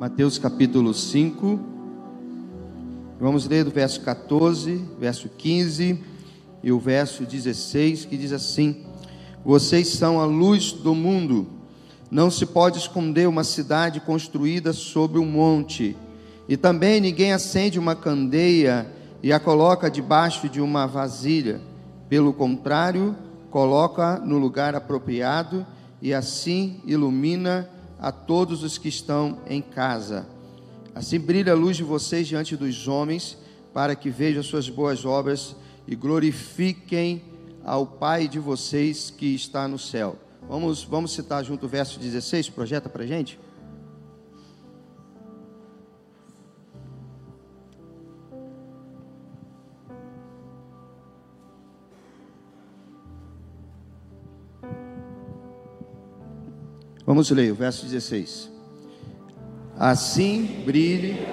Mateus capítulo 5. Vamos ler do verso 14, verso 15 e o verso 16, que diz assim: Vocês são a luz do mundo. Não se pode esconder uma cidade construída sobre um monte. E também ninguém acende uma candeia e a coloca debaixo de uma vasilha. Pelo contrário, coloca no lugar apropriado e assim ilumina a todos os que estão em casa. Assim brilha a luz de vocês diante dos homens, para que vejam suas boas obras e glorifiquem ao Pai de vocês que está no céu. Vamos, vamos citar junto o verso 16, projeta para gente? Vamos ler o verso 16. Assim brilhe.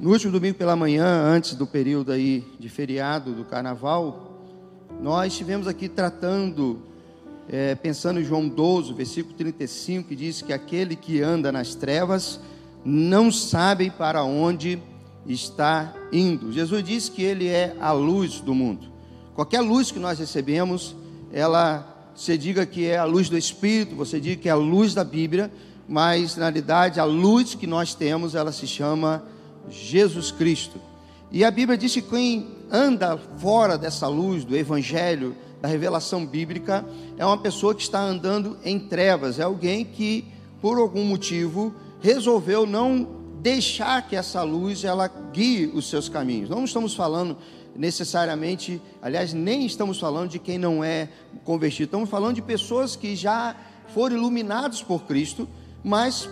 No último domingo pela manhã, antes do período aí de feriado do carnaval, nós estivemos aqui tratando, é, pensando em João 12, versículo 35, que diz que aquele que anda nas trevas não sabem para onde está indo. Jesus disse que ele é a luz do mundo. Qualquer luz que nós recebemos, ela você diga que é a luz do Espírito, você diga que é a luz da Bíblia, mas na realidade a luz que nós temos, ela se chama Jesus Cristo. E a Bíblia diz que quem anda fora dessa luz do Evangelho, da revelação bíblica, é uma pessoa que está andando em trevas, é alguém que, por algum motivo, resolveu não deixar que essa luz ela guie os seus caminhos. Não estamos falando necessariamente, aliás, nem estamos falando de quem não é convertido. Estamos falando de pessoas que já foram iluminados por Cristo, mas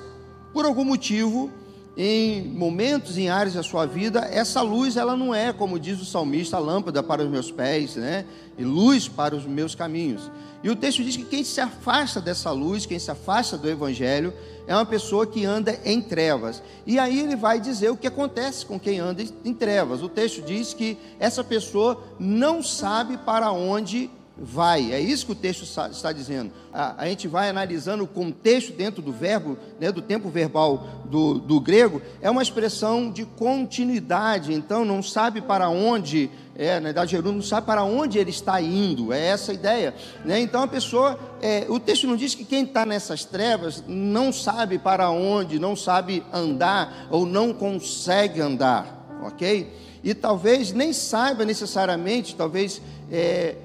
por algum motivo em momentos, em áreas da sua vida, essa luz, ela não é, como diz o salmista, lâmpada para os meus pés, né? E luz para os meus caminhos. E o texto diz que quem se afasta dessa luz, quem se afasta do evangelho, é uma pessoa que anda em trevas. E aí ele vai dizer o que acontece com quem anda em trevas. O texto diz que essa pessoa não sabe para onde vai. É isso que o texto está dizendo. A, a, gente vai analisando o contexto dentro do verbo, né, do tempo verbal do, do grego, é uma expressão de continuidade. Então, não sabe para onde, é, na idade gerúndio, não sabe para onde ele está indo. É essa a ideia. Né? Então, a pessoa, é, o texto não diz que quem está nessas trevas não sabe para onde, não sabe andar ou não consegue andar, ok? E talvez nem saiba necessariamente, talvez. É,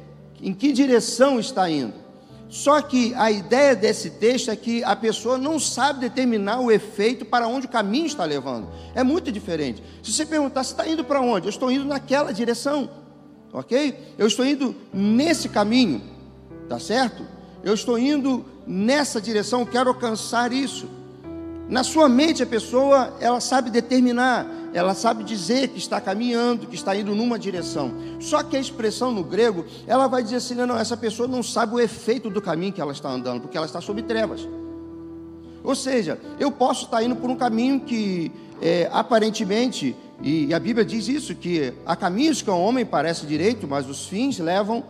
em que direção está indo. Só que a ideia desse texto é que a pessoa não sabe determinar o efeito para onde o caminho está levando. É muito diferente. Se você perguntar, você está indo para onde? Eu estou indo naquela direção, ok? Eu estou indo nesse caminho, tá certo? Eu estou indo nessa direção, quero alcançar isso. Na sua mente, a pessoa, ela sabe determinar, ela sabe dizer que está caminhando, que está indo numa direção. Só que a expressão no grego, ela vai dizer assim: não, essa pessoa não sabe o efeito do caminho que ela está andando, porque ela está sob trevas. Ou seja, eu posso estar indo por um caminho que é, aparentemente, e a Bíblia diz isso, que há caminhos que ao homem parece direito, mas os fins levam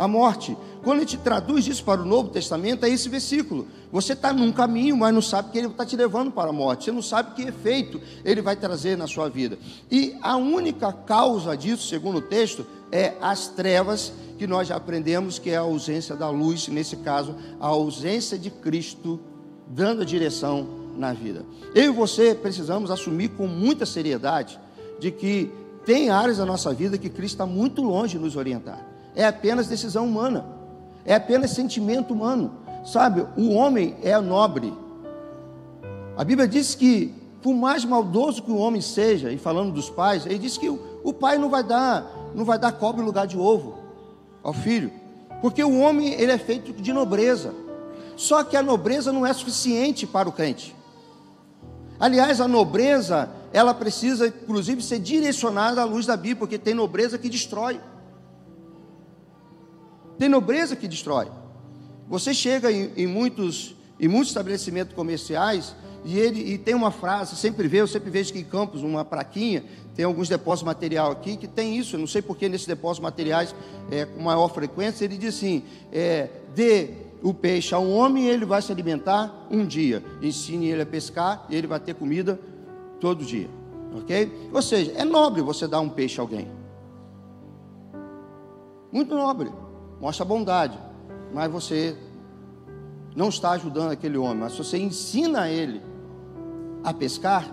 à morte. Quando a gente traduz isso para o Novo Testamento, é esse versículo. Você está num caminho, mas não sabe que ele está te levando para a morte. Você não sabe que efeito ele vai trazer na sua vida. E a única causa disso, segundo o texto, é as trevas que nós já aprendemos que é a ausência da luz, nesse caso, a ausência de Cristo dando a direção na vida. Eu e você precisamos assumir com muita seriedade de que tem áreas da nossa vida que Cristo está muito longe de nos orientar. É apenas decisão humana é apenas sentimento humano. Sabe, o homem é nobre. A Bíblia diz que, por mais maldoso que o homem seja, e falando dos pais, ele diz que o, o pai não vai dar, não vai dar cobre lugar de ovo ao filho, porque o homem ele é feito de nobreza. Só que a nobreza não é suficiente para o crente. Aliás, a nobreza, ela precisa, inclusive, ser direcionada à luz da Bíblia, porque tem nobreza que destrói. Tem nobreza que destrói. Você chega em, em muitos, em muitos estabelecimentos comerciais E ele e tem uma frase, sempre vê, eu sempre vejo que em Campos, uma praquinha, tem alguns depósitos material aqui que tem isso. Eu não sei porque nesses depósitos materiais é, com maior frequência, ele diz assim: é, dê o peixe a um homem e ele vai se alimentar um dia. Ensine ele a pescar e ele vai ter comida todo dia. Ok? Ou seja, é nobre você dar um peixe a alguém. Muito nobre. Mostra bondade. Mas você não está ajudando aquele homem. Mas se você ensina ele a pescar,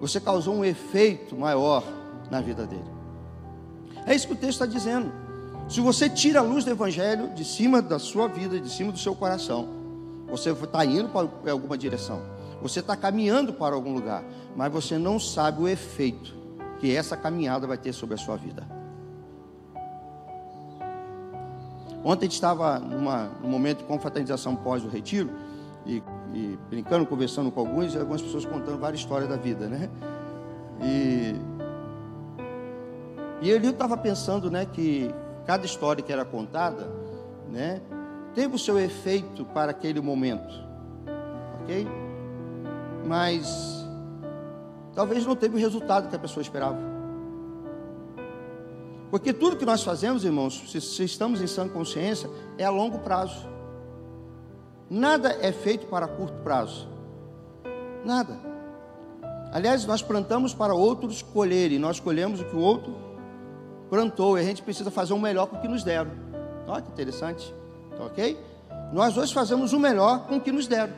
você causou um efeito maior na vida dele. É isso que o texto está dizendo. Se você tira a luz do Evangelho de cima da sua vida, de cima do seu coração, você está indo para alguma direção, você está caminhando para algum lugar, mas você não sabe o efeito que essa caminhada vai ter sobre a sua vida. Ontem a gente estava num momento de confraternização pós o retiro, e, e, brincando, conversando com alguns, e algumas pessoas contando várias histórias da vida, né? E, e eu estava pensando, né, que cada história que era contada, né, teve o seu efeito para aquele momento, ok? Mas talvez não teve o resultado que a pessoa esperava. Porque tudo que nós fazemos, irmãos, se, se estamos em sã consciência, é a longo prazo. Nada é feito para curto prazo. Nada. Aliás, nós plantamos para outros colherem, nós colhemos o que o outro plantou, e a gente precisa fazer o melhor com o que nos deram. Olha que interessante, tá ok? Nós hoje fazemos o melhor com o que nos deram,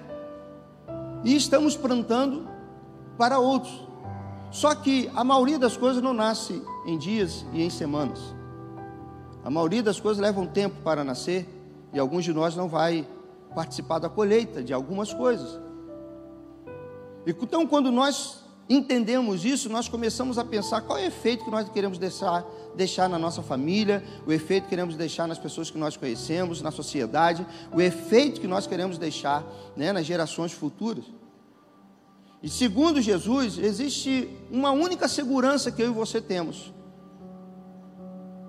e estamos plantando para outros. Só que a maioria das coisas não nasce em dias e em semanas. A maioria das coisas levam tempo para nascer, e alguns de nós não vai participar da colheita de algumas coisas. Então, quando nós entendemos isso, nós começamos a pensar qual é o efeito que nós queremos deixar, deixar na nossa família, o efeito que queremos deixar nas pessoas que nós conhecemos, na sociedade, o efeito que nós queremos deixar né, nas gerações futuras. E segundo Jesus, existe uma única segurança que eu e você temos: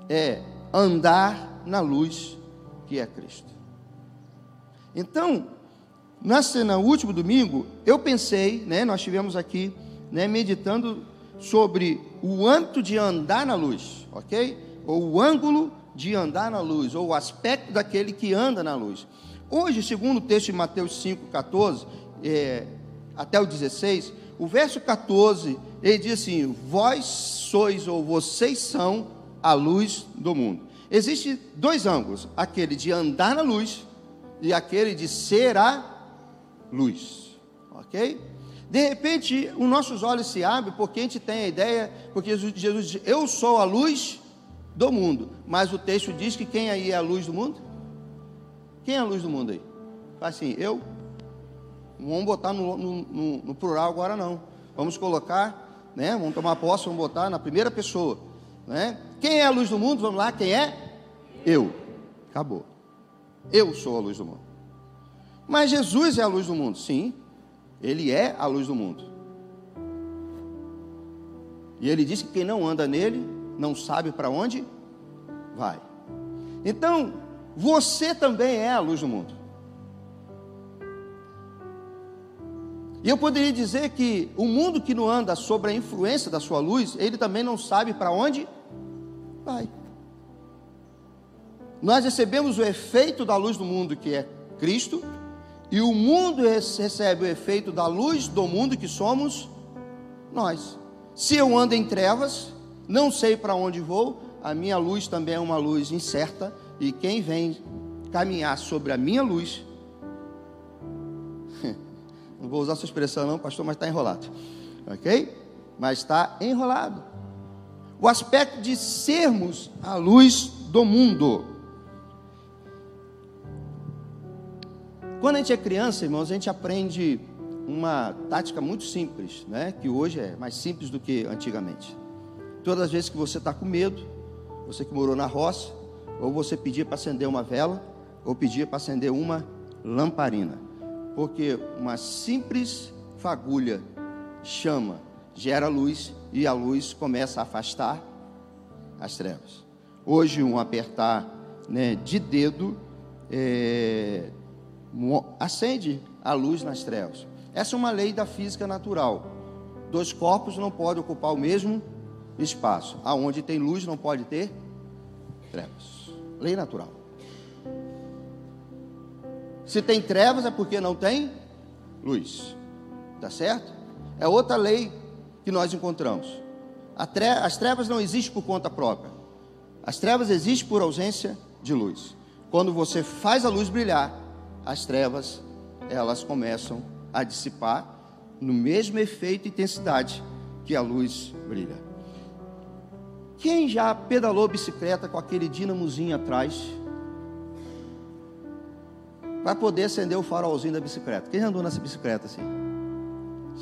é andar na luz que é Cristo. Então, na cena último domingo, eu pensei, né, nós tivemos aqui né, meditando sobre o âmbito de andar na luz, ok? Ou o ângulo de andar na luz, ou o aspecto daquele que anda na luz. Hoje, segundo o texto de Mateus 5, 14, é, até o 16, o verso 14, ele diz assim: Vós sois ou vocês são a luz do mundo. Existem dois ângulos: aquele de andar na luz e aquele de ser a luz, ok? De repente, os nossos olhos se abrem porque a gente tem a ideia, porque Jesus diz: Eu sou a luz do mundo. Mas o texto diz que quem aí é a luz do mundo? Quem é a luz do mundo aí? Faz assim, eu. Não vamos botar no, no, no, no plural agora não. Vamos colocar, né? Vamos tomar posse, vamos botar na primeira pessoa. Né? Quem é a luz do mundo? Vamos lá, quem é? Eu. Acabou. Eu sou a luz do mundo. Mas Jesus é a luz do mundo, sim. Ele é a luz do mundo. E ele diz que quem não anda nele não sabe para onde vai. Então, você também é a luz do mundo. E eu poderia dizer que o mundo que não anda sob a influência da sua luz, ele também não sabe para onde vai. Nós recebemos o efeito da luz do mundo, que é Cristo, e o mundo recebe o efeito da luz do mundo que somos nós. Se eu ando em trevas, não sei para onde vou, a minha luz também é uma luz incerta, e quem vem caminhar sobre a minha luz, não vou usar essa expressão não, pastor, mas está enrolado, ok? Mas está enrolado. O aspecto de sermos a luz do mundo. Quando a gente é criança, irmãos, a gente aprende uma tática muito simples, né? Que hoje é mais simples do que antigamente. Todas as vezes que você está com medo, você que morou na roça, ou você pedia para acender uma vela, ou pedia para acender uma lamparina, porque uma simples fagulha chama, gera luz e a luz começa a afastar as trevas. Hoje um apertar né, de dedo é, acende a luz nas trevas. Essa é uma lei da física natural. Dois corpos não podem ocupar o mesmo espaço. Aonde tem luz não pode ter trevas. Lei natural. Se tem trevas é porque não tem luz. Tá certo? É outra lei que nós encontramos. As trevas não existem por conta própria. As trevas existem por ausência de luz. Quando você faz a luz brilhar, as trevas elas começam a dissipar no mesmo efeito e intensidade que a luz brilha. Quem já pedalou bicicleta com aquele dinamozinho atrás para poder acender o farolzinho da bicicleta? Quem andou nessa bicicleta assim?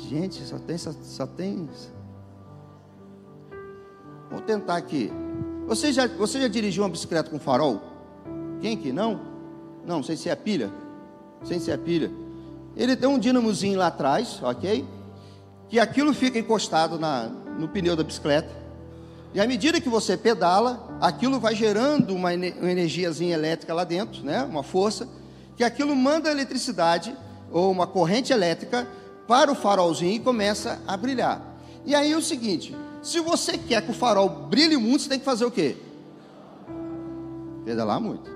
Gente, só tem, só, só tem. Vou tentar aqui. Você já, você já dirigiu uma bicicleta com farol? Quem que não? Não, sei se é pilha. Sem ser a pilha. Ele tem um dinamozinho lá atrás, ok? Que aquilo fica encostado na, no pneu da bicicleta. E à medida que você pedala, aquilo vai gerando uma, uma energiazinha elétrica lá dentro, né? Uma força, que aquilo manda eletricidade ou uma corrente elétrica para o farolzinho e começa a brilhar. E aí é o seguinte: se você quer que o farol brilhe muito, você tem que fazer o quê? Pedalar muito.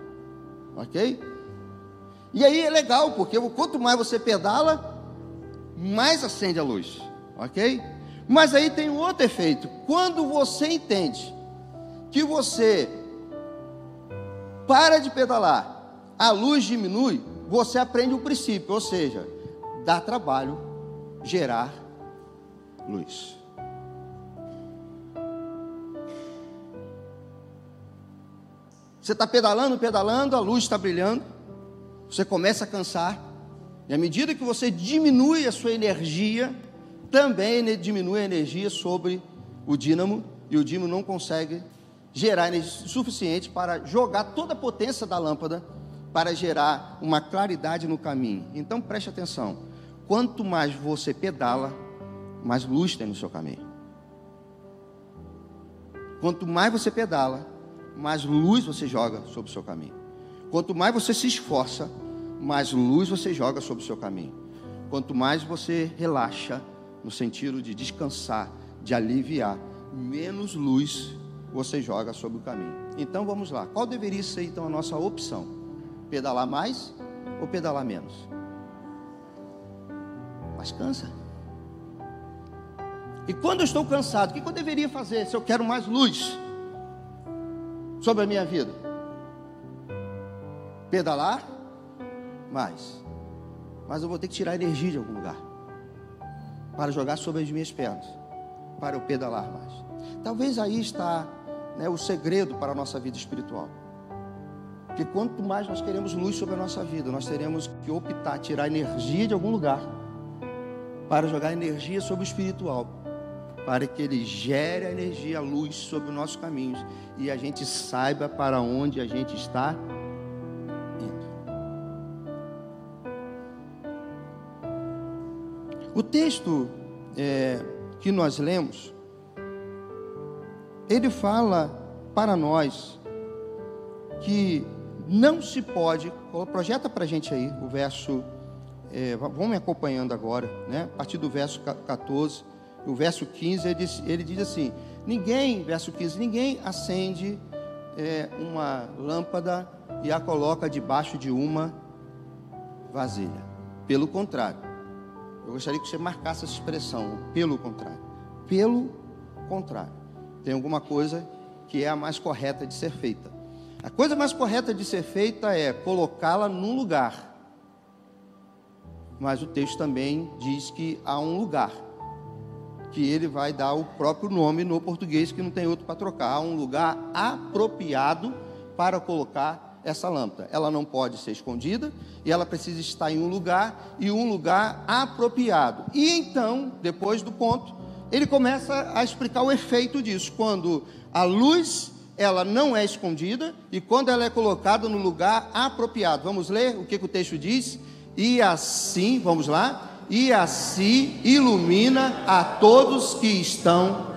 Ok? E aí é legal, porque quanto mais você pedala, mais acende a luz. Ok? Mas aí tem outro efeito. Quando você entende que você para de pedalar, a luz diminui, você aprende o princípio, ou seja, dá trabalho gerar luz. Você está pedalando, pedalando, a luz está brilhando, você começa a cansar, e à medida que você diminui a sua energia, também diminui a energia sobre o dínamo, e o dínamo não consegue gerar energia suficiente para jogar toda a potência da lâmpada para gerar uma claridade no caminho. Então preste atenção: quanto mais você pedala, mais luz tem no seu caminho. Quanto mais você pedala, mais luz você joga sobre o seu caminho. Quanto mais você se esforça, mais luz você joga sobre o seu caminho. Quanto mais você relaxa, no sentido de descansar, de aliviar, menos luz você joga sobre o caminho. Então vamos lá. Qual deveria ser então a nossa opção? Pedalar mais ou pedalar menos? Mas cansa. E quando eu estou cansado, o que eu deveria fazer se eu quero mais luz sobre a minha vida? Pedalar mais. Mas eu vou ter que tirar energia de algum lugar para jogar sobre as minhas pernas, para eu pedalar mais. Talvez aí está né, o segredo para a nossa vida espiritual. Porque quanto mais nós queremos luz sobre a nossa vida, nós teremos que optar, tirar energia de algum lugar para jogar energia sobre o espiritual, para que ele gere a energia, a luz sobre os nossos caminhos e a gente saiba para onde a gente está O texto é, que nós lemos, ele fala para nós que não se pode, projeta para a gente aí o verso, é, vamos me acompanhando agora, né? a partir do verso 14, o verso 15, ele diz, ele diz assim: ninguém, verso 15, ninguém acende é, uma lâmpada e a coloca debaixo de uma vasilha. Pelo contrário, eu gostaria que você marcasse essa expressão, pelo contrário. Pelo contrário. Tem alguma coisa que é a mais correta de ser feita. A coisa mais correta de ser feita é colocá-la num lugar. Mas o texto também diz que há um lugar que ele vai dar o próprio nome no português que não tem outro para trocar. Há um lugar apropriado para colocar essa lâmpada. Ela não pode ser escondida e ela precisa estar em um lugar e um lugar apropriado. E então, depois do ponto, ele começa a explicar o efeito disso. Quando a luz ela não é escondida e quando ela é colocada no lugar apropriado. Vamos ler o que, que o texto diz? E assim, vamos lá, e assim ilumina a todos que estão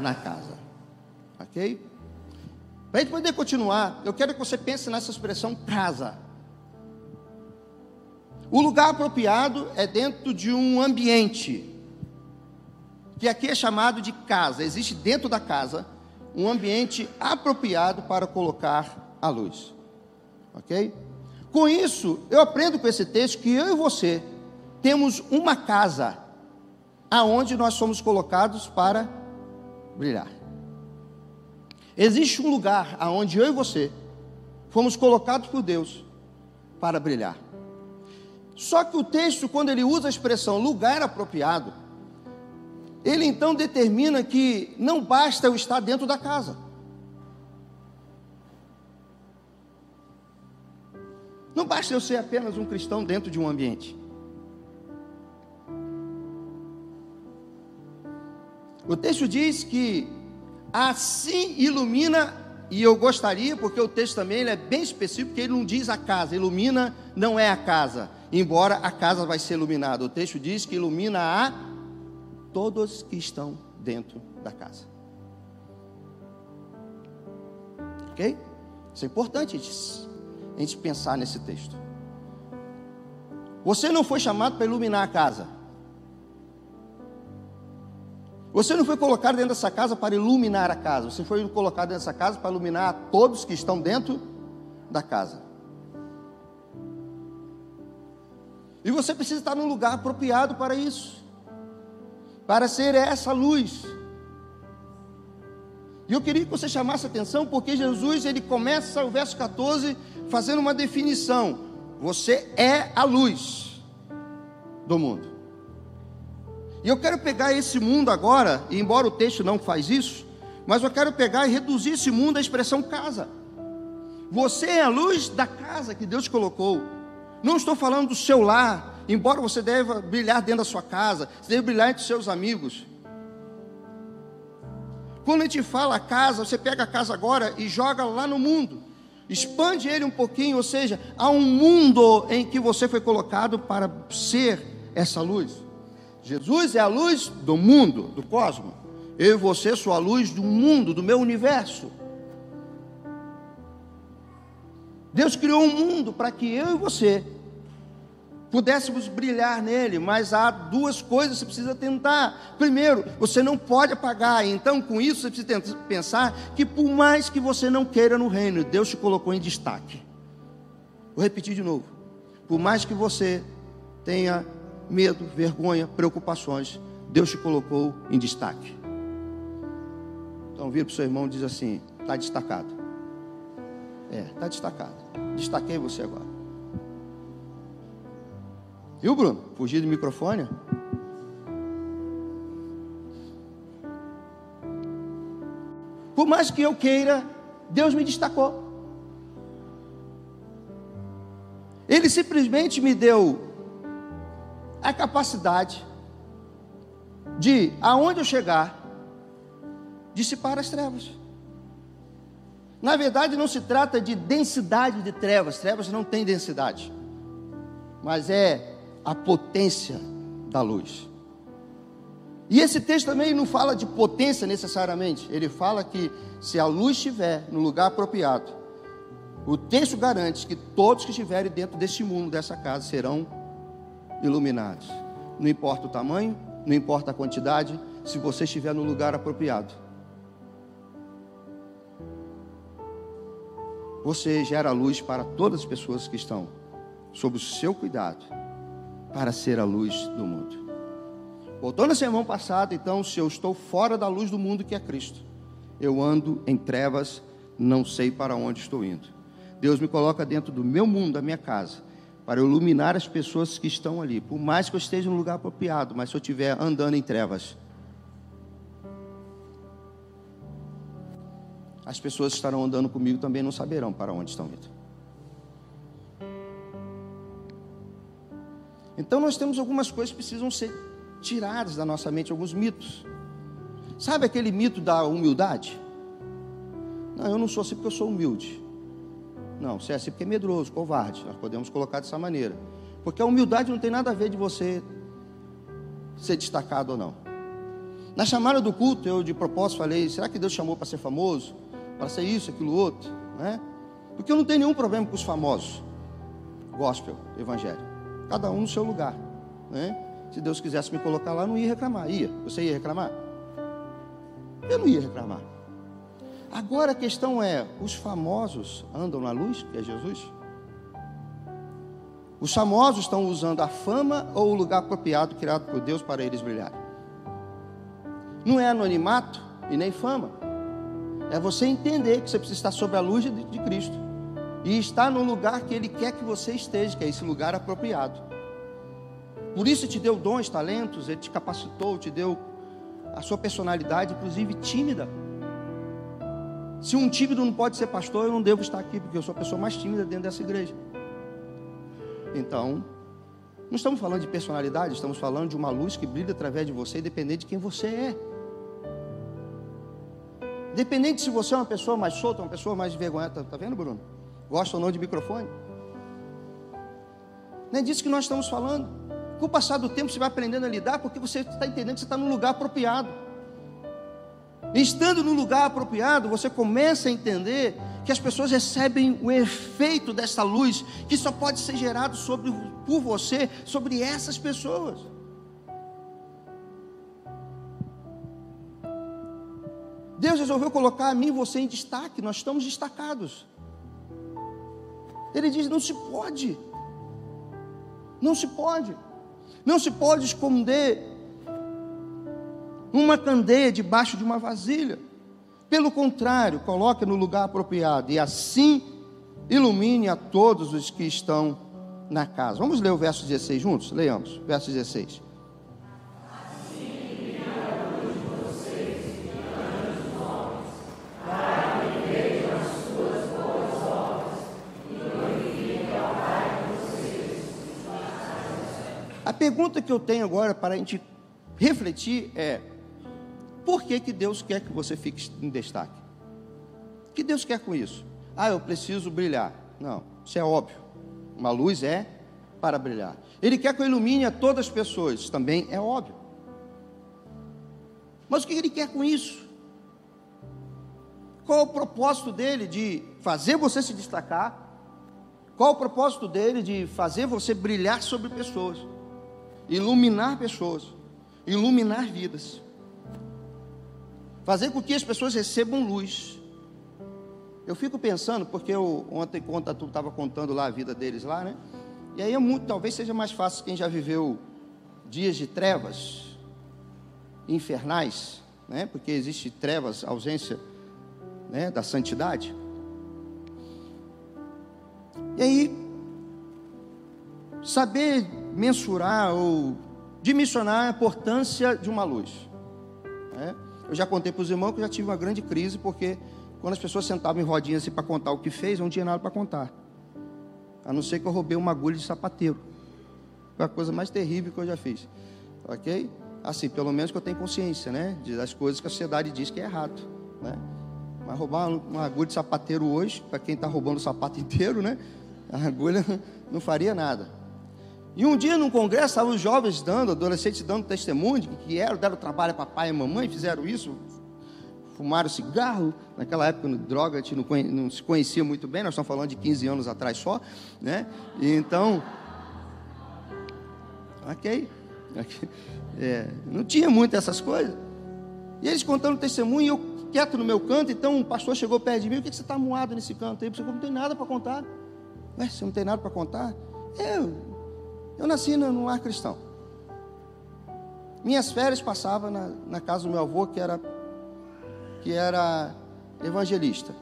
na casa. Ok? Para a gente poder continuar, eu quero que você pense nessa expressão casa. O lugar apropriado é dentro de um ambiente, que aqui é chamado de casa. Existe dentro da casa um ambiente apropriado para colocar a luz. Ok? Com isso, eu aprendo com esse texto que eu e você temos uma casa aonde nós somos colocados para brilhar. Existe um lugar aonde eu e você fomos colocados por Deus para brilhar. Só que o texto, quando ele usa a expressão lugar apropriado, ele então determina que não basta eu estar dentro da casa. Não basta eu ser apenas um cristão dentro de um ambiente. O texto diz que assim ilumina e eu gostaria, porque o texto também ele é bem específico, porque ele não diz a casa, ilumina não é a casa, embora a casa vai ser iluminada. O texto diz que ilumina a todos que estão dentro da casa. Ok? Isso é importante a gente, a pensar nesse texto. Você não foi chamado para iluminar a casa. Você não foi colocado dentro dessa casa para iluminar a casa, você foi colocado dentro dessa casa para iluminar todos que estão dentro da casa. E você precisa estar num lugar apropriado para isso, para ser essa luz. E eu queria que você chamasse atenção, porque Jesus ele começa o verso 14 fazendo uma definição: você é a luz do mundo. E eu quero pegar esse mundo agora, e embora o texto não faz isso, mas eu quero pegar e reduzir esse mundo à expressão casa. Você é a luz da casa que Deus colocou. Não estou falando do seu lar, embora você deva brilhar dentro da sua casa, você deve brilhar entre os seus amigos. Quando a gente fala casa, você pega a casa agora e joga lá no mundo. Expande ele um pouquinho, ou seja, há um mundo em que você foi colocado para ser essa luz. Jesus é a luz do mundo, do cosmos. Eu e você sou a luz do mundo, do meu universo. Deus criou um mundo para que eu e você pudéssemos brilhar nele, mas há duas coisas que você precisa tentar. Primeiro, você não pode apagar, então com isso você precisa pensar que por mais que você não queira no reino, Deus te colocou em destaque. Vou repetir de novo. Por mais que você tenha medo, vergonha, preocupações, Deus te colocou em destaque. Então vira para o seu irmão e diz assim: está destacado. É, está destacado. Destaquei você agora. Viu, Bruno? Fugir do microfone? Por mais que eu queira, Deus me destacou. Ele simplesmente me deu a capacidade de, aonde eu chegar, dissipar as trevas. Na verdade, não se trata de densidade de trevas, trevas não têm densidade, mas é a potência da luz. E esse texto também não fala de potência necessariamente, ele fala que se a luz estiver no lugar apropriado, o texto garante que todos que estiverem dentro desse mundo, dessa casa, serão iluminados. Não importa o tamanho, não importa a quantidade, se você estiver no lugar apropriado. Você gera luz para todas as pessoas que estão sob o seu cuidado para ser a luz do mundo. Voltando a semana passada, então, se eu estou fora da luz do mundo que é Cristo, eu ando em trevas, não sei para onde estou indo. Deus me coloca dentro do meu mundo, da minha casa, para iluminar as pessoas que estão ali. Por mais que eu esteja no lugar apropriado, mas se eu estiver andando em trevas, as pessoas que estarão andando comigo também não saberão para onde estão indo. Então nós temos algumas coisas que precisam ser tiradas da nossa mente, alguns mitos. Sabe aquele mito da humildade? Não, eu não sou assim porque eu sou humilde. Não, você é assim porque é medroso, covarde. Nós podemos colocar dessa maneira. Porque a humildade não tem nada a ver de você ser destacado ou não. Na chamada do culto, eu de propósito falei: será que Deus chamou para ser famoso? Para ser isso, aquilo, outro? Né? Porque eu não tenho nenhum problema com os famosos. Gospel, evangelho. Cada um no seu lugar. Né? Se Deus quisesse me colocar lá, não ia reclamar. Ia. Você ia reclamar? Eu não ia reclamar. Agora a questão é: os famosos andam na luz, que é Jesus? Os famosos estão usando a fama ou o lugar apropriado criado por Deus para eles brilharem? Não é anonimato e nem fama. É você entender que você precisa estar sob a luz de, de Cristo e estar no lugar que Ele quer que você esteja, que é esse lugar apropriado. Por isso te deu dons, talentos, Ele te capacitou, te deu a sua personalidade, inclusive tímida. Se um tímido não pode ser pastor, eu não devo estar aqui, porque eu sou a pessoa mais tímida dentro dessa igreja. Então, não estamos falando de personalidade, estamos falando de uma luz que brilha através de você, independente de quem você é. Independente se você é uma pessoa mais solta, uma pessoa mais envergonhada, está vendo, Bruno? Gosta ou não de microfone? Não é disso que nós estamos falando. Com o passar do tempo, você vai aprendendo a lidar, porque você está entendendo que você está no lugar apropriado. Estando no lugar apropriado, você começa a entender que as pessoas recebem o efeito dessa luz, que só pode ser gerado sobre, por você, sobre essas pessoas. Deus resolveu colocar a mim e você em destaque, nós estamos destacados. Ele diz: não se pode, não se pode, não se pode esconder uma candeia debaixo de uma vasilha. Pelo contrário, coloque no lugar apropriado e assim ilumine a todos os que estão na casa. Vamos ler o verso 16 juntos? Leamos, verso 16. Pergunta que eu tenho agora para a gente refletir é: por que, que Deus quer que você fique em destaque? O que Deus quer com isso? Ah, eu preciso brilhar. Não, isso é óbvio. Uma luz é para brilhar. Ele quer que eu ilumine a todas as pessoas, também é óbvio. Mas o que ele quer com isso? Qual o propósito dele de fazer você se destacar? Qual o propósito dele de fazer você brilhar sobre pessoas? Iluminar pessoas, iluminar vidas fazer com que as pessoas recebam luz. Eu fico pensando, porque eu, ontem, quando tu estava contando lá a vida deles lá, né? E aí é muito, talvez seja mais fácil quem já viveu dias de trevas, infernais, né? Porque existe trevas, ausência, né? Da santidade. E aí, saber mensurar ou dimensionar a importância de uma luz. Né? Eu já contei para os irmãos que eu já tive uma grande crise, porque quando as pessoas sentavam em rodinhas assim para contar o que fez, eu não tinha nada para contar. A não ser que eu roubei uma agulha de sapateiro. Foi a coisa mais terrível que eu já fiz. Ok? Assim, pelo menos que eu tenho consciência, né? Das coisas que a sociedade diz que é errado. Né? Mas roubar uma agulha de sapateiro hoje, para quem está roubando o sapato inteiro, né? A agulha não faria nada. E um dia num congresso, estavam os jovens dando, adolescentes dando testemunho de que eram, deram trabalho a papai e mamãe, fizeram isso, fumaram cigarro. Naquela época, droga, a gente não, não, se conhecia muito bem, nós estamos falando de 15 anos atrás só, né? E então, ok, é, não tinha muito essas coisas. E eles contando testemunho, e eu quieto no meu canto, então um pastor chegou perto de mim, o que, que você está moado nesse canto aí? Eu não tem nada para contar. Ué, você não tem nada para contar? Eu eu nasci num lar cristão. Minhas férias passavam na, na casa do meu avô, que era, que era evangelista.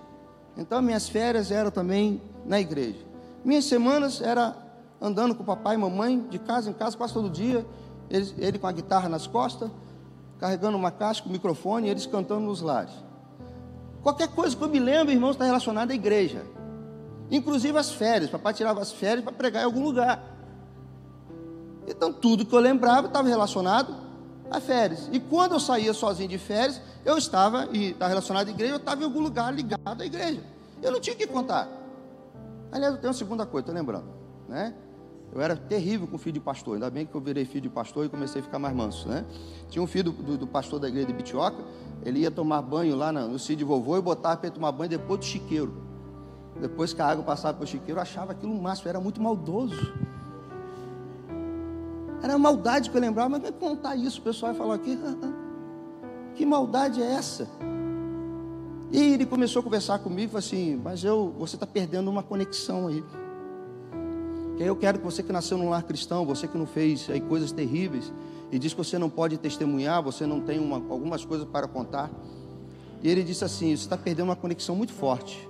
Então, minhas férias eram também na igreja. Minhas semanas era andando com papai e mamãe, de casa em casa, quase todo dia. Ele, ele com a guitarra nas costas, carregando uma caixa com microfone, e eles cantando nos lares. Qualquer coisa que eu me lembro, irmãos, está relacionada à igreja. Inclusive as férias. Papai tirava as férias para pregar em algum lugar. Então tudo que eu lembrava estava relacionado a férias. E quando eu saía sozinho de férias, eu estava, e está relacionado à igreja, eu estava em algum lugar ligado à igreja. Eu não tinha o que contar. Aliás, eu tenho uma segunda coisa, estou lembrando. Né? Eu era terrível com filho de pastor, ainda bem que eu virei filho de pastor e comecei a ficar mais manso. Né? Tinha um filho do, do, do pastor da igreja de Bitioca, ele ia tomar banho lá no, no sítio vovô e botava para ele tomar banho depois do chiqueiro. Depois que a água passava pelo chiqueiro, eu achava aquilo um máximo, era muito maldoso. Era maldade que eu lembrava, mas vai contar isso, o pessoal vai falar aqui, que maldade é essa? E ele começou a conversar comigo, falou assim, mas eu, você está perdendo uma conexão aí. Que eu quero que você que nasceu num lar cristão, você que não fez aí coisas terríveis, e diz que você não pode testemunhar, você não tem uma, algumas coisas para contar. E ele disse assim: você está perdendo uma conexão muito forte.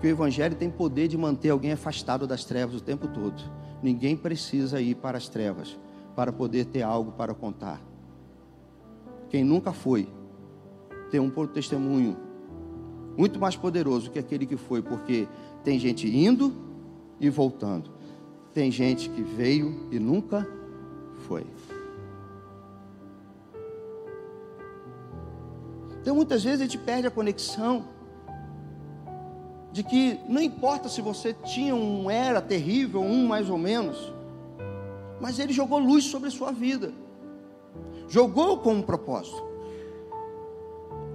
Que o Evangelho tem poder de manter alguém afastado das trevas o tempo todo. Ninguém precisa ir para as trevas para poder ter algo para contar. Quem nunca foi, tem um testemunho muito mais poderoso que aquele que foi, porque tem gente indo e voltando. Tem gente que veio e nunca foi. Então muitas vezes a gente perde a conexão de que não importa se você tinha um era terrível, um mais ou menos, mas ele jogou luz sobre a sua vida. Jogou com um propósito.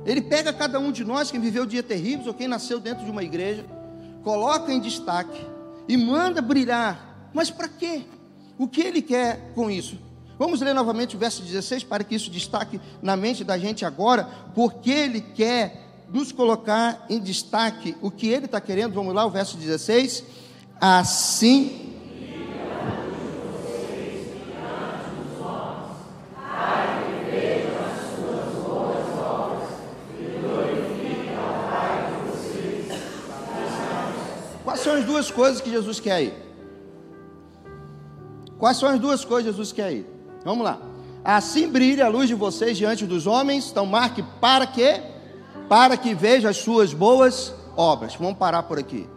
Ele pega cada um de nós, quem viveu dia terríveis ou quem nasceu dentro de uma igreja, coloca em destaque e manda brilhar. Mas para quê? O que ele quer com isso? Vamos ler novamente o verso 16 para que isso destaque na mente da gente agora, porque ele quer nos colocar em destaque o que ele está querendo. Vamos lá, o verso 16. Assim Quais são as duas coisas que Jesus quer aí? Quais são as duas coisas que Jesus quer aí? Vamos lá. Assim brilha a luz de vocês diante dos homens. Então marque para quê? Para que veja as suas boas obras. Vamos parar por aqui.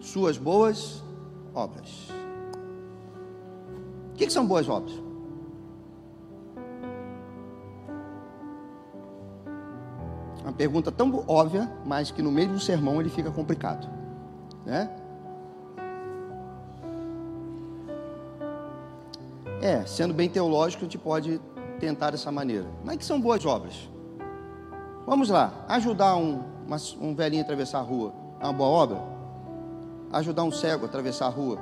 Suas boas obras. O que, que são boas obras? Uma pergunta tão óbvia, mas que no meio do sermão ele fica complicado, né? É, sendo bem teológico, a gente pode tentar dessa maneira. Mas que são boas obras? Vamos lá, ajudar um, uma, um velhinho a atravessar a rua é uma boa obra? Ajudar um cego a atravessar a rua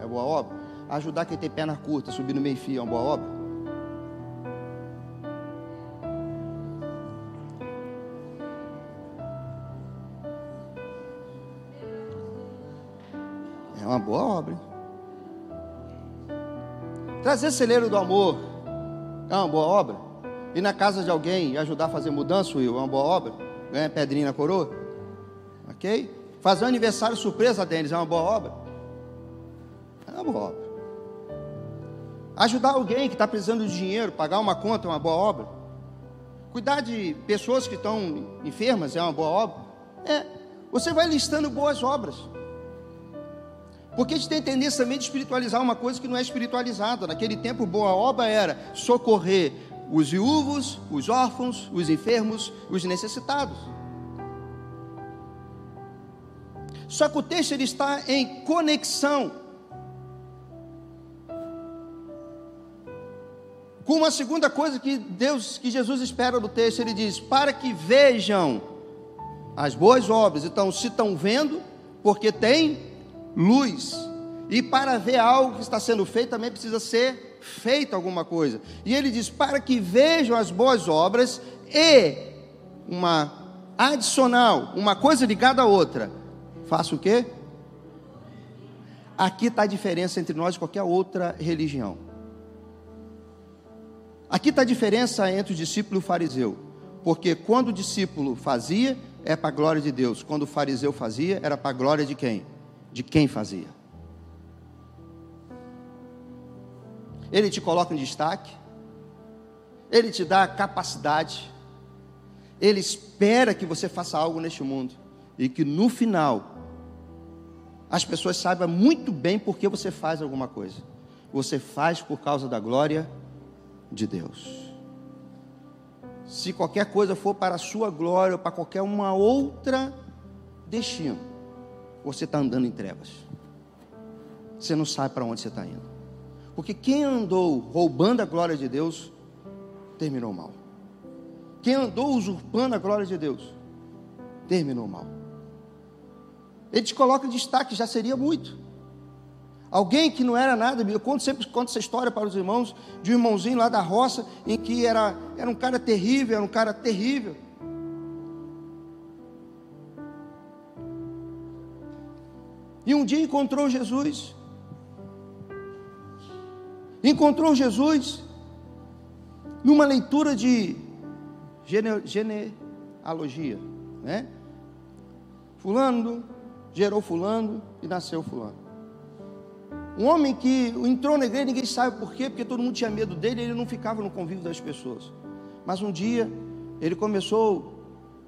é boa obra? Ajudar quem tem perna curta a subir no meio fio é uma boa obra? É uma boa obra. Trazer celeiro do amor é uma boa obra. Ir na casa de alguém e ajudar a fazer mudança, Will, é uma boa obra. Ganhar pedrinha na coroa. Ok? Fazer um aniversário surpresa deles é uma boa obra. É uma boa obra. Ajudar alguém que está precisando de dinheiro, pagar uma conta é uma boa obra. Cuidar de pessoas que estão enfermas é uma boa obra. É. Você vai listando boas obras. Porque a gente tem tendência também de espiritualizar uma coisa que não é espiritualizada. Naquele tempo, boa obra era socorrer os viúvos, os órfãos, os enfermos, os necessitados. Só que o texto ele está em conexão com uma segunda coisa que Deus, que Jesus espera do texto, ele diz: para que vejam as boas obras. Então, se estão vendo, porque tem luz. E para ver algo que está sendo feito, também precisa ser feita alguma coisa. E ele diz: para que vejam as boas obras e uma adicional, uma coisa ligada à outra, faça o quê? Aqui está a diferença entre nós e qualquer outra religião. Aqui está a diferença entre o discípulo e o fariseu. Porque quando o discípulo fazia, é para a glória de Deus. Quando o fariseu fazia, era para a glória de quem? de quem fazia. Ele te coloca em destaque, ele te dá capacidade, ele espera que você faça algo neste mundo e que no final as pessoas saibam muito bem por que você faz alguma coisa. Você faz por causa da glória de Deus. Se qualquer coisa for para a sua glória ou para qualquer uma outra destino, você está andando em trevas. Você não sabe para onde você está indo. Porque quem andou roubando a glória de Deus, terminou mal. Quem andou usurpando a glória de Deus, terminou mal. Ele te coloca destaque, já seria muito. Alguém que não era nada, eu conto, sempre conto essa história para os irmãos, de um irmãozinho lá da roça, em que era, era um cara terrível, era um cara terrível. E um dia encontrou Jesus. Encontrou Jesus numa leitura de gene, genealogia, né? Fulano gerou fulano e nasceu fulano. Um homem que entrou na igreja, ninguém sabe por quê, porque todo mundo tinha medo dele, ele não ficava no convívio das pessoas. Mas um dia ele começou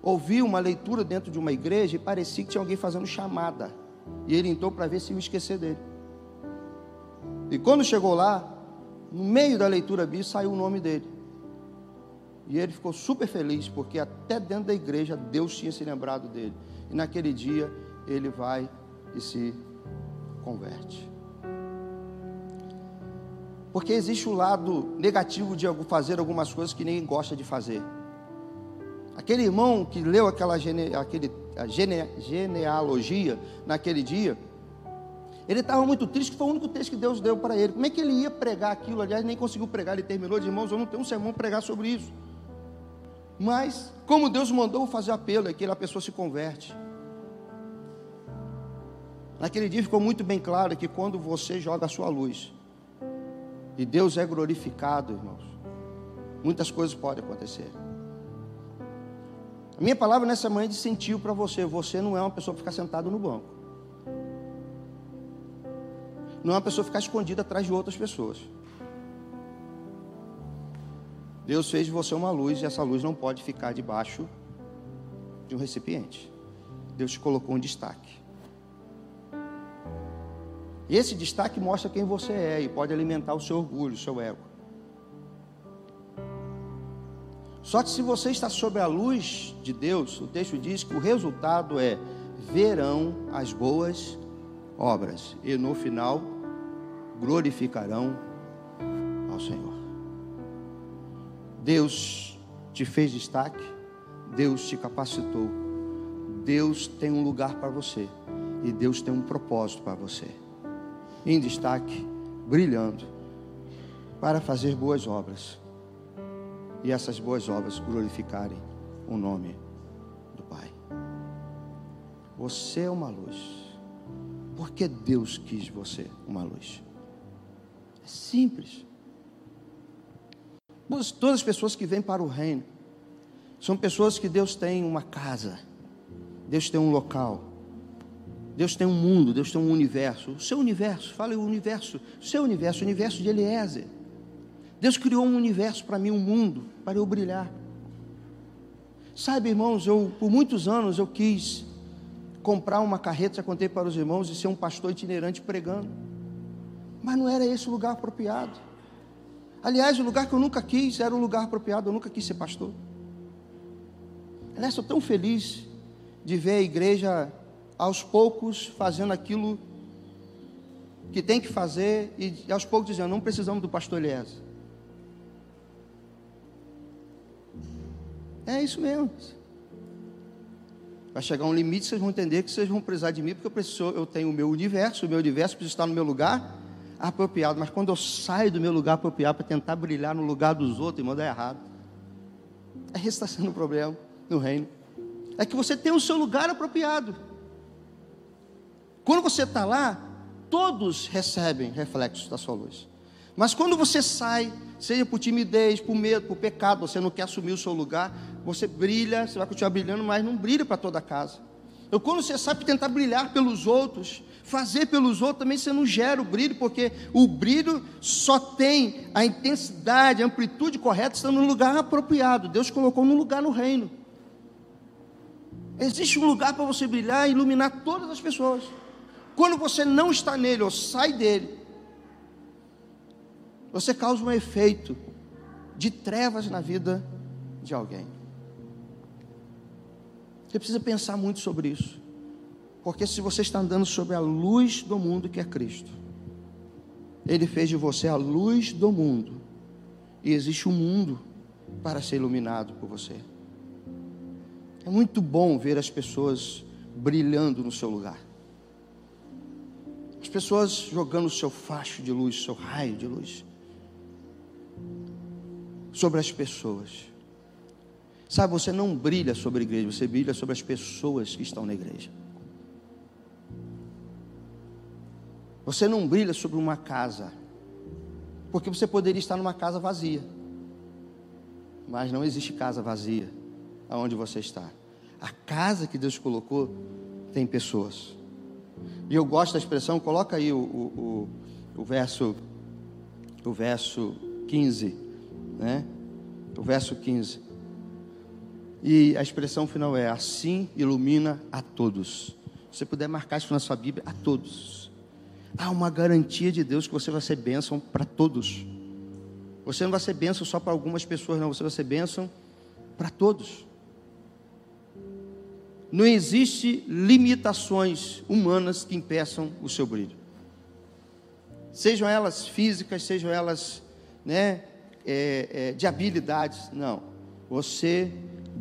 a ouvir uma leitura dentro de uma igreja e parecia que tinha alguém fazendo chamada. E ele entrou para ver se me esquecer dele. E quando chegou lá, no meio da leitura bíblica saiu o nome dele. E ele ficou super feliz, porque até dentro da igreja Deus tinha se lembrado dele. E naquele dia ele vai e se converte. Porque existe o lado negativo de fazer algumas coisas que ninguém gosta de fazer. Aquele irmão que leu aquela gene, aquele, gene, genealogia naquele dia, ele estava muito triste, que foi o único texto que Deus deu para ele. Como é que ele ia pregar aquilo? Aliás, nem conseguiu pregar, ele terminou de irmãos, eu não tenho um sermão para pregar sobre isso. Mas, como Deus mandou fazer apelo, aquela pessoa se converte. Naquele dia ficou muito bem claro que quando você joga a sua luz, e Deus é glorificado, irmãos, muitas coisas podem acontecer. A minha palavra nessa manhã é de sentiu para você: você não é uma pessoa que ficar sentado no banco, não é uma pessoa ficar escondida atrás de outras pessoas. Deus fez de você uma luz e essa luz não pode ficar debaixo de um recipiente. Deus te colocou um destaque. E esse destaque mostra quem você é e pode alimentar o seu orgulho, o seu ego. Só que se você está sob a luz de Deus, o texto diz que o resultado é verão as boas obras e no final glorificarão ao Senhor. Deus te fez destaque, Deus te capacitou, Deus tem um lugar para você e Deus tem um propósito para você. Em destaque, brilhando, para fazer boas obras e essas boas obras glorificarem o nome do Pai. Você é uma luz. Porque Deus quis você uma luz. É simples. Todas as pessoas que vêm para o reino são pessoas que Deus tem uma casa, Deus tem um local, Deus tem um mundo, Deus tem um universo. O seu universo, fale o universo, o seu universo, o universo de Eliezer. Deus criou um universo para mim, um mundo, para eu brilhar. Sabe, irmãos, eu por muitos anos eu quis comprar uma carreta, já contei para os irmãos, e ser um pastor itinerante pregando. Mas não era esse o lugar apropriado. Aliás, o lugar que eu nunca quis era o lugar apropriado, eu nunca quis ser pastor. Aliás, estou tão feliz de ver a igreja aos poucos fazendo aquilo que tem que fazer e aos poucos dizendo, não precisamos do pastor Eliezer. É isso mesmo. Vai chegar um limite, vocês vão entender que vocês vão precisar de mim, porque eu, preciso, eu tenho o meu universo, o meu universo precisa estar no meu lugar, apropriado, mas quando eu saio do meu lugar apropriado para tentar brilhar no lugar dos outros, irmão, dá errado. É esse está sendo o problema no reino. É que você tem o seu lugar apropriado. Quando você está lá, todos recebem reflexos da sua luz. Mas quando você sai, seja por timidez, por medo, por pecado, você não quer assumir o seu lugar, você brilha, você vai continuar brilhando, mas não brilha para toda a casa. Eu, quando você sabe tentar brilhar pelos outros, fazer pelos outros, também você não gera o brilho, porque o brilho só tem a intensidade, a amplitude correta, estando no lugar apropriado. Deus colocou no lugar no reino. Existe um lugar para você brilhar e iluminar todas as pessoas. Quando você não está nele ou sai dele, você causa um efeito de trevas na vida de alguém. Você precisa pensar muito sobre isso. Porque se você está andando sobre a luz do mundo que é Cristo, Ele fez de você a luz do mundo, e existe um mundo para ser iluminado por você. É muito bom ver as pessoas brilhando no seu lugar. pessoas jogando o seu facho de luz, o seu raio de luz sobre as pessoas. Sabe, você não brilha sobre a igreja, você brilha sobre as pessoas que estão na igreja. Você não brilha sobre uma casa, porque você poderia estar numa casa vazia, mas não existe casa vazia aonde você está. A casa que Deus colocou tem pessoas. E eu gosto da expressão, coloca aí o, o, o, o verso, o verso 15, né? O verso 15. E a expressão final é: assim ilumina a todos. Se você puder marcar isso na sua Bíblia, a todos. Há uma garantia de Deus que você vai ser bênção para todos. Você não vai ser bênção só para algumas pessoas, não. Você vai ser bênção para todos. Não existe limitações humanas que impeçam o seu brilho. Sejam elas físicas, sejam elas né, é, é, de habilidades. Não. Você,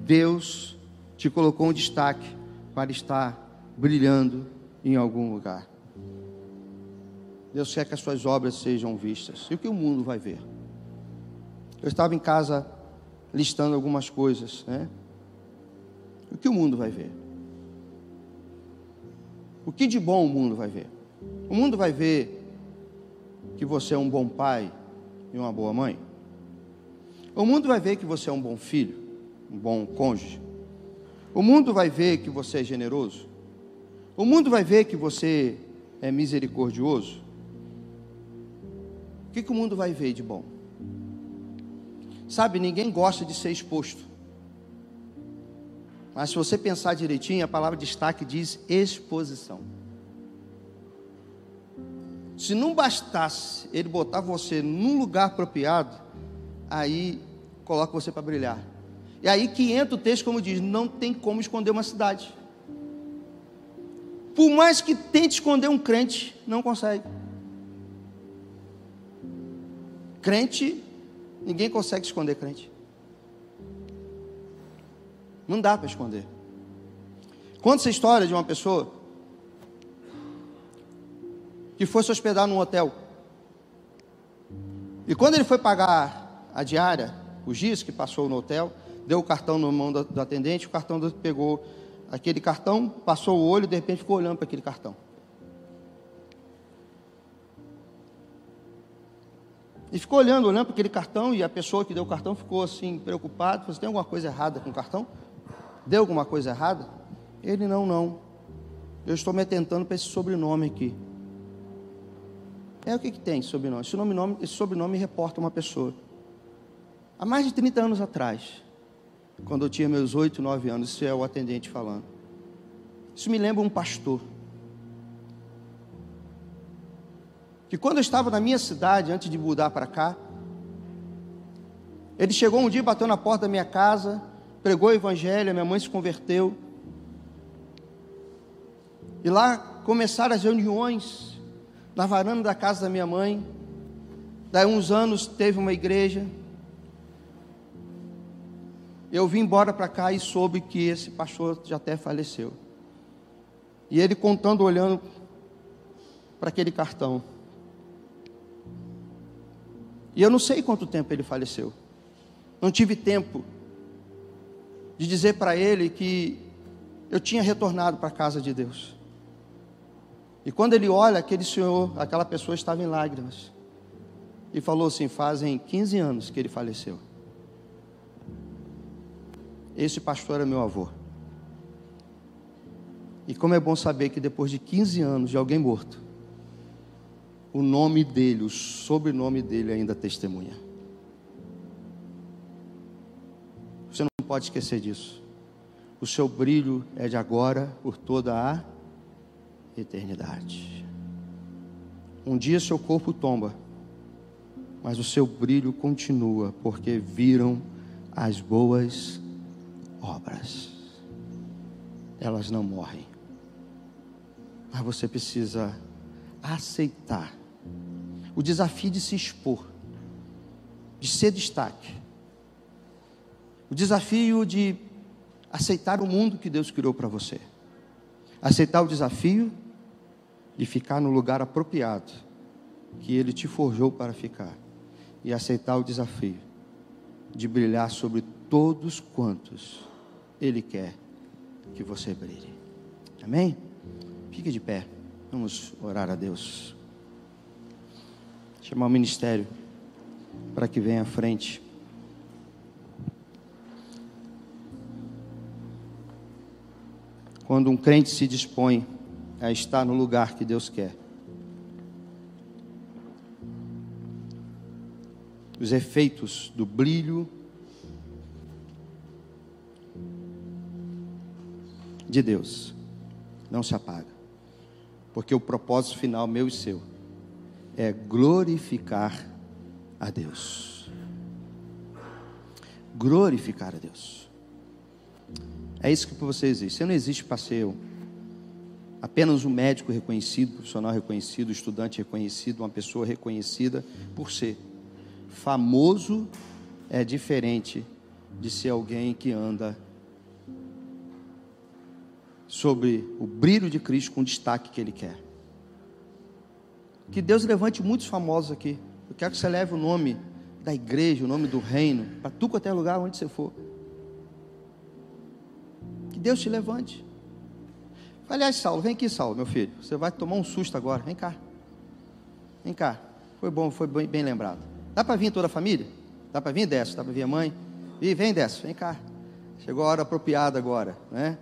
Deus, te colocou um destaque para estar brilhando em algum lugar. Deus quer que as suas obras sejam vistas. E o que o mundo vai ver? Eu estava em casa listando algumas coisas, né? O que o mundo vai ver? O que de bom o mundo vai ver? O mundo vai ver que você é um bom pai e uma boa mãe. O mundo vai ver que você é um bom filho, um bom cônjuge. O mundo vai ver que você é generoso. O mundo vai ver que você é misericordioso. O que, que o mundo vai ver de bom? Sabe, ninguém gosta de ser exposto. Mas se você pensar direitinho, a palavra destaque diz exposição. Se não bastasse ele botar você num lugar apropriado, aí coloca você para brilhar. E aí que entra o texto, como diz: não tem como esconder uma cidade. Por mais que tente esconder um crente, não consegue. Crente, ninguém consegue esconder crente. Não dá para esconder. Conta essa história de uma pessoa que foi se hospedar num hotel. E quando ele foi pagar a diária, os dias que passou no hotel, deu o cartão na mão do, do atendente, o cartão do, pegou aquele cartão, passou o olho de repente ficou olhando para aquele cartão. E ficou olhando, olhando para aquele cartão, e a pessoa que deu o cartão ficou assim, preocupada, você tem alguma coisa errada com o cartão? Deu alguma coisa errada? Ele, não, não. Eu estou me atentando para esse sobrenome aqui. É o que, que tem sobrenome? Esse, nome, esse sobrenome reporta uma pessoa. Há mais de 30 anos atrás, quando eu tinha meus 8, 9 anos, isso é o atendente falando. Isso me lembra um pastor. Que quando eu estava na minha cidade, antes de mudar para cá, ele chegou um dia, bateu na porta da minha casa, pregou o evangelho, minha mãe se converteu. E lá começaram as reuniões na varanda da casa da minha mãe. Daí uns anos teve uma igreja. Eu vim embora para cá e soube que esse pastor já até faleceu. E ele contando, olhando para aquele cartão. E eu não sei quanto tempo ele faleceu. Não tive tempo de dizer para ele que eu tinha retornado para a casa de Deus. E quando ele olha, aquele senhor, aquela pessoa estava em lágrimas. E falou assim: fazem 15 anos que ele faleceu. Esse pastor é meu avô. E como é bom saber que depois de 15 anos de alguém morto, o nome dele, o sobrenome dele ainda testemunha. pode esquecer disso. O seu brilho é de agora por toda a eternidade. Um dia seu corpo tomba, mas o seu brilho continua, porque viram as boas obras. Elas não morrem. Mas você precisa aceitar o desafio de se expor, de ser destaque o desafio de aceitar o mundo que Deus criou para você. Aceitar o desafio de ficar no lugar apropriado que Ele te forjou para ficar e aceitar o desafio de brilhar sobre todos quantos Ele quer que você brilhe. Amém? Fique de pé. Vamos orar a Deus. Chamar o ministério para que venha à frente. Quando um crente se dispõe a estar no lugar que Deus quer, os efeitos do brilho de Deus não se apaga. Porque o propósito final meu e seu é glorificar a Deus. Glorificar a Deus. É isso que você existe. Você não existe para ser apenas um médico reconhecido, profissional reconhecido, estudante reconhecido, uma pessoa reconhecida por ser. Famoso é diferente de ser alguém que anda sobre o brilho de Cristo com o destaque que Ele quer. Que Deus levante muitos famosos aqui. Eu quero que você leve o nome da igreja, o nome do reino, para tu qualquer lugar onde você for. Que Deus te levante. Aliás, Saulo, vem aqui, Saulo, meu filho. Você vai tomar um susto agora. Vem cá. Vem cá. Foi bom, foi bem, bem lembrado. Dá para vir toda a família? Dá para vir? Desce. Dá para vir a mãe? E vem, desce. Vem cá. Chegou a hora apropriada agora, né?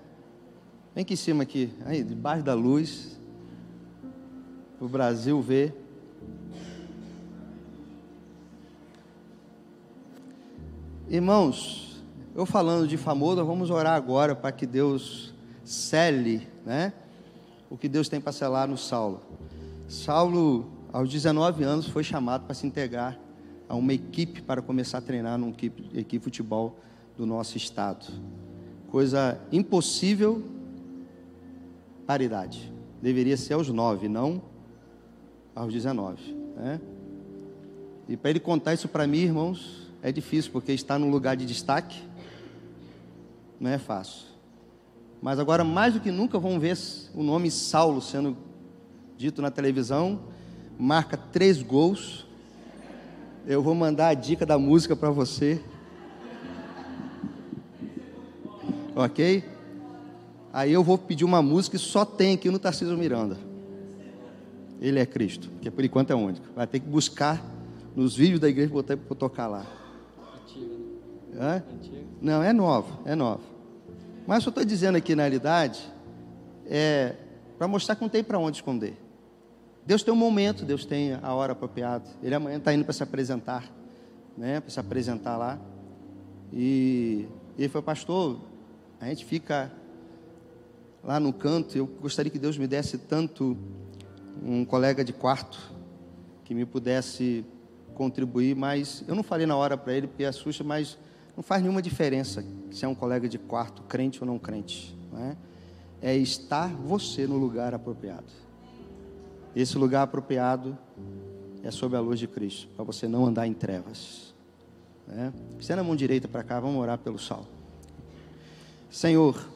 Vem aqui em cima aqui, aí, debaixo da luz. O Brasil vê. Irmãos, eu falando de famoso, vamos orar agora para que Deus cele, né? O que Deus tem para selar no Saulo. Saulo, aos 19 anos, foi chamado para se integrar a uma equipe para começar a treinar numa equipe, equipe de futebol do nosso estado. Coisa impossível paridade. Deveria ser aos nove, não aos 19. Né? E para ele contar isso para mim, irmãos, é difícil, porque está num lugar de destaque não é fácil. Mas agora, mais do que nunca, vão ver o nome Saulo sendo dito na televisão. Marca três gols. Eu vou mandar a dica da música para você. Ok? Aí eu vou pedir uma música que só tem aqui no Tarcísio Miranda. Ele é Cristo, que por enquanto é único. Vai ter que buscar nos vídeos da igreja botar para tocar lá. Hã? Não, é nova, é nova. Mas eu estou dizendo aqui na realidade é para mostrar que não tem para onde esconder. Deus tem um momento, Deus tem a hora apropriada. Ele amanhã está indo para se apresentar, né? Para se apresentar lá. E ele foi pastor. A gente fica lá no canto, eu gostaria que Deus me desse tanto um colega de quarto que me pudesse contribuir, mas eu não falei na hora para ele porque assusta, mas não faz nenhuma diferença se é um colega de quarto, crente ou não crente, não é? é estar você no lugar apropriado. Esse lugar apropriado é sob a luz de Cristo, para você não andar em trevas. Né? Estenda a mão direita para cá, vamos orar pelo sal. Senhor,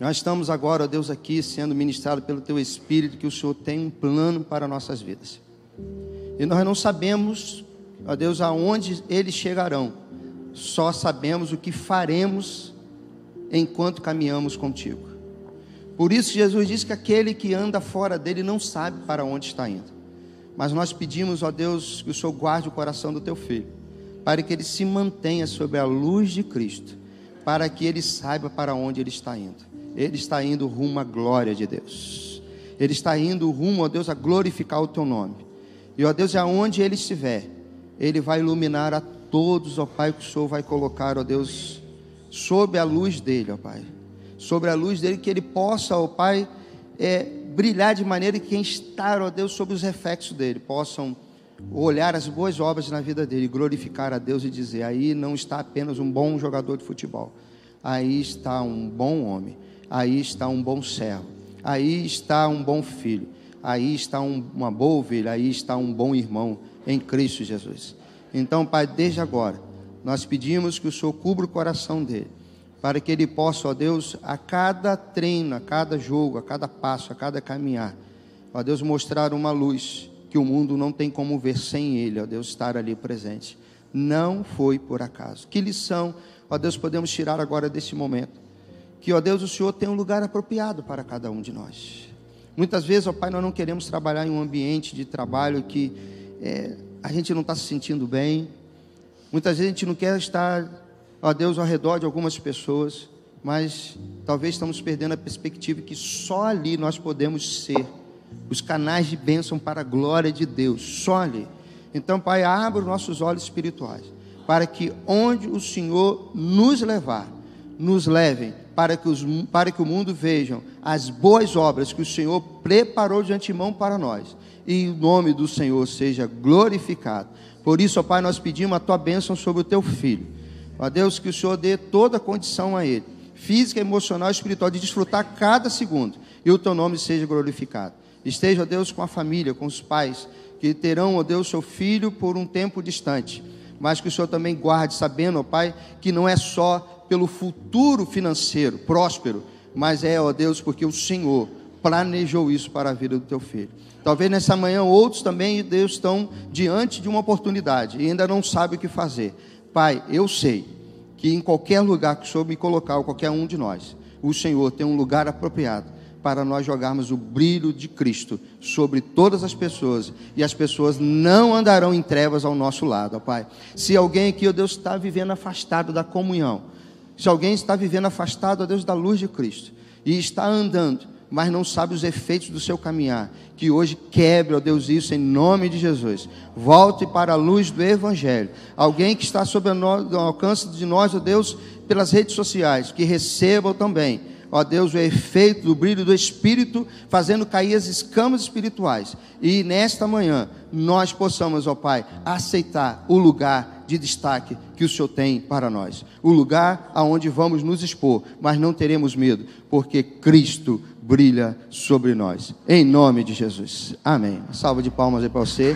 nós estamos agora, ó Deus, aqui sendo ministrado pelo Teu Espírito, que o Senhor tem um plano para nossas vidas. E nós não sabemos, ó Deus, aonde eles chegarão, só sabemos o que faremos enquanto caminhamos contigo. Por isso, Jesus disse que aquele que anda fora dele não sabe para onde está indo. Mas nós pedimos, ó Deus, que o Senhor guarde o coração do teu filho, para que ele se mantenha sob a luz de Cristo, para que ele saiba para onde ele está indo ele está indo rumo à glória de Deus. Ele está indo rumo, ó Deus, a glorificar o teu nome. E, ó Deus, aonde ele estiver, ele vai iluminar a todos, ó Pai, que o Senhor vai colocar, ó Deus, sob a luz dele, ó Pai. Sobre a luz dele, que ele possa, ó Pai, é, brilhar de maneira que quem está, ó Deus, sob os reflexos dele, possam olhar as boas obras na vida dele, glorificar a Deus e dizer: aí não está apenas um bom jogador de futebol, aí está um bom homem aí está um bom servo, aí está um bom filho, aí está um, uma boa ovelha, aí está um bom irmão em Cristo Jesus. Então, Pai, desde agora, nós pedimos que o Senhor cubra o coração dele, para que ele possa, ó Deus, a cada treino, a cada jogo, a cada passo, a cada caminhar, ó Deus, mostrar uma luz que o mundo não tem como ver sem Ele, ó Deus, estar ali presente. Não foi por acaso. Que lição, ó Deus, podemos tirar agora desse momento? Que, ó Deus, o Senhor tem um lugar apropriado para cada um de nós. Muitas vezes, ó Pai, nós não queremos trabalhar em um ambiente de trabalho que é, a gente não está se sentindo bem. Muitas vezes a gente não quer estar, ó Deus, ao redor de algumas pessoas, mas talvez estamos perdendo a perspectiva que só ali nós podemos ser os canais de bênção para a glória de Deus, só ali. Então, Pai, abra os nossos olhos espirituais, para que onde o Senhor nos levar, nos levem, para que, os, para que o mundo vejam as boas obras que o Senhor preparou de antemão para nós, e o nome do Senhor seja glorificado. Por isso, ó Pai, nós pedimos a tua bênção sobre o teu filho. Ó Deus, que o Senhor dê toda a condição a ele, física, emocional e espiritual, de desfrutar cada segundo, e o teu nome seja glorificado. Esteja, ó Deus, com a família, com os pais, que terão, ó Deus, seu filho por um tempo distante. Mas que o Senhor também guarde, sabendo, ó Pai, que não é só pelo futuro financeiro próspero, mas é, ó Deus, porque o Senhor planejou isso para a vida do teu filho. Talvez nessa manhã outros também, Deus, estão diante de uma oportunidade e ainda não sabem o que fazer. Pai, eu sei que em qualquer lugar que o Senhor me colocar, ou qualquer um de nós, o Senhor tem um lugar apropriado para nós jogarmos o brilho de Cristo sobre todas as pessoas e as pessoas não andarão em trevas ao nosso lado, ó Pai. Se alguém aqui, ó Deus, está vivendo afastado da comunhão, se alguém está vivendo afastado, ó Deus, da luz de Cristo e está andando, mas não sabe os efeitos do seu caminhar, que hoje quebre, ó Deus, isso em nome de Jesus. Volte para a luz do Evangelho. Alguém que está sob o alcance de nós, ó Deus, pelas redes sociais, que recebam também ó Deus, o efeito do brilho do Espírito, fazendo cair as escamas espirituais. E nesta manhã, nós possamos, ó Pai, aceitar o lugar de destaque que o Senhor tem para nós. O lugar aonde vamos nos expor, mas não teremos medo, porque Cristo brilha sobre nós. Em nome de Jesus. Amém. Salva de palmas aí para você.